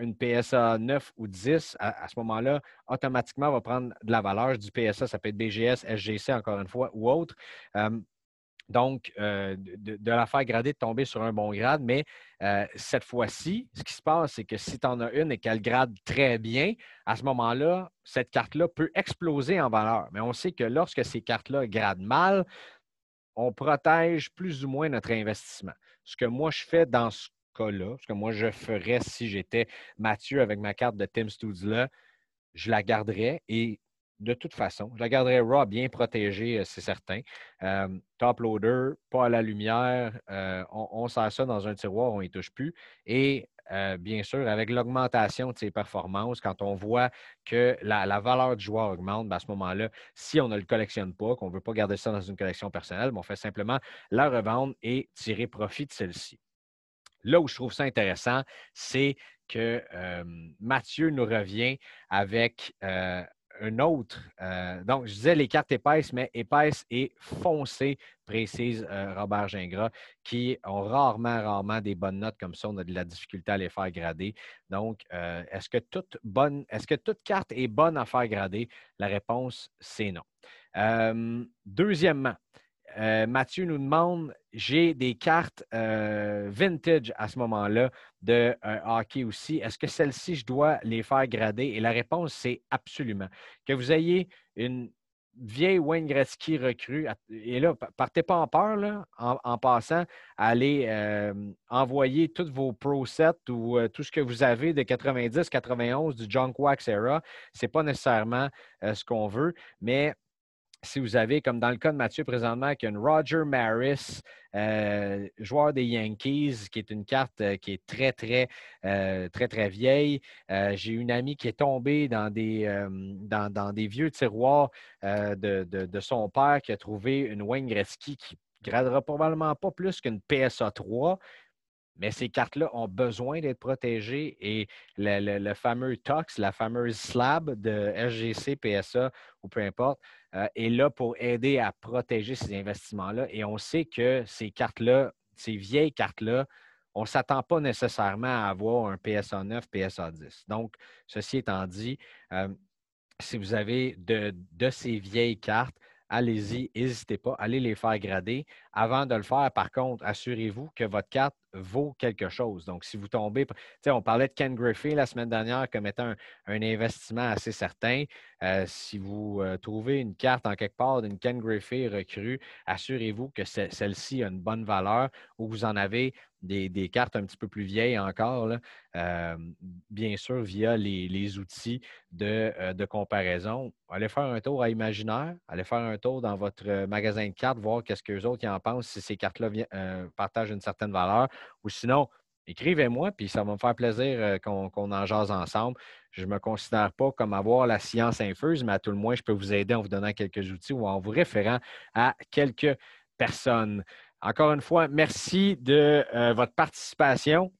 une PSA 9 ou 10, à, ce moment-là, automatiquement, va prendre de la valeur du PSA. Ça peut être BGS, SGC, encore une fois, ou autre. Donc, euh, de, la faire grader, de tomber sur un bon grade. Mais euh, cette fois-ci, ce qui se passe, c'est que si tu en as une et qu'elle grade très bien, à ce moment-là, cette carte-là peut exploser en valeur. Mais on sait que lorsque ces cartes-là gradent mal, on protège plus ou moins notre investissement. Ce que moi, je fais dans ce cas-là, ce que moi, je ferais si j'étais Mathieu avec ma carte de Tim Studs-là, je la garderais et de toute façon. Je la garderai raw, bien protégée, euh, c'est certain. Euh, top loader, pas à la lumière. Euh, on, sert ça dans un tiroir, on n'y touche plus. Et bien sûr, avec l'augmentation de ses performances, quand on voit que la, valeur du joueur augmente, ben, à ce moment-là, si on ne le collectionne pas, qu'on ne veut pas garder ça dans une collection personnelle, ben, on fait simplement la revendre et tirer profit de celle-ci. Là où je trouve ça intéressant, c'est que Mathieu nous revient avec un autre. donc, je disais les cartes épaisses, mais épaisses et foncées, précise Robert Gingras, qui ont rarement, rarement des bonnes notes comme ça. On a de la difficulté à les faire grader. Donc, est-ce que toute bonne, est-ce que toute carte est bonne à faire grader? La réponse, c'est non. deuxièmement, euh, Mathieu nous demande j'ai des cartes euh, vintage à ce moment-là de euh, hockey aussi. Est-ce que celles-ci, je dois les faire grader? Et la réponse, c'est absolument. Que vous ayez une vieille Wayne Gretzky recrue, et là, partez pas en peur, en, passant, allez envoyer tous vos Pro sets ou tout ce que vous avez de 90, 91, du Junk Wax era. Ce n'est pas nécessairement ce qu'on veut, mais si vous avez, comme dans le cas de Mathieu présentement, qu'il Roger Maris, euh, joueur des Yankees, qui est une carte euh, qui est très, très, euh, très, très vieille. J'ai une amie qui est tombée dans des, dans, des vieux tiroirs de, son père qui a trouvé une Wayne Gretzky qui ne gradera probablement pas plus qu'une PSA 3. Mais ces cartes-là ont besoin d'être protégées et le, fameux TOX, la fameuse slab de SGC, PSA ou peu importe, est là pour aider à protéger ces investissements-là. Et on sait que ces cartes-là, ces vieilles cartes-là, on ne s'attend pas nécessairement à avoir un PSA 9, PSA 10. Donc, ceci étant dit, euh, si vous avez de ces vieilles cartes, allez-y, n'hésitez pas, allez les faire grader. Avant de le faire, par contre, assurez-vous que votre carte vaut quelque chose. Donc, si vous tombez, on parlait de Ken Griffey la semaine dernière comme étant un, investissement assez certain. Euh, si vous euh, trouvez une carte en quelque part d'une Ken Griffey recrue, assurez-vous que celle-ci a une bonne valeur ou vous en avez des, cartes un petit peu plus vieilles encore, euh, bien sûr, via les, outils de, de, comparaison. Allez faire un tour à Imaginaire, allez faire un tour dans votre magasin de cartes, voir qu'est-ce que les autres en pensent, si ces cartes-là partagent une certaine valeur. Ou sinon, écrivez-moi, puis ça va me faire plaisir euh, qu'on en jase ensemble. Je ne me considère pas comme avoir la science infuse, mais à tout le moins, je peux vous aider en vous donnant quelques outils ou en vous référant à quelques personnes. Encore une fois, merci de euh, votre participation.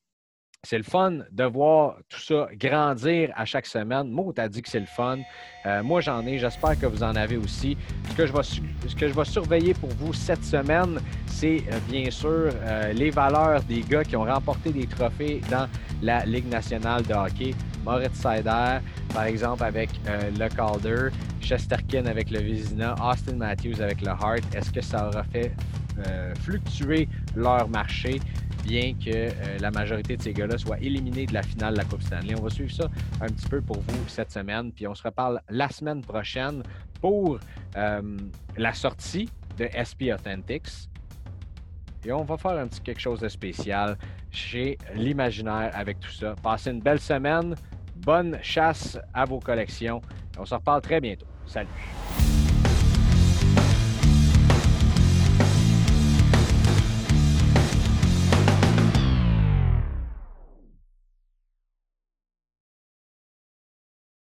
C'est le fun de voir tout ça grandir à chaque semaine. Moi, tu as dit que c'est le fun. Euh, moi, j'en ai. J'espère que vous en avez aussi. Ce que je vais, surveiller pour vous cette semaine, c'est euh, bien sûr les valeurs des gars qui ont remporté des trophées dans la Ligue nationale de hockey. Moritz Seider, par exemple, avec le Calder, Chesterkin avec le Vizina, Austin Matthews avec le Hart. Est-ce que ça aura fait fluctuer leur marché? bien que euh, la majorité de ces gars-là soient éliminés de la finale de la Coupe Stanley. On va suivre ça un petit peu pour vous cette semaine, puis on se reparle la semaine prochaine pour euh, la sortie de SP Authentics. Et on va faire un petit quelque chose de spécial chez l'imaginaire avec tout ça. Passez une belle semaine. Bonne chasse à vos collections. On se reparle très bientôt. Salut!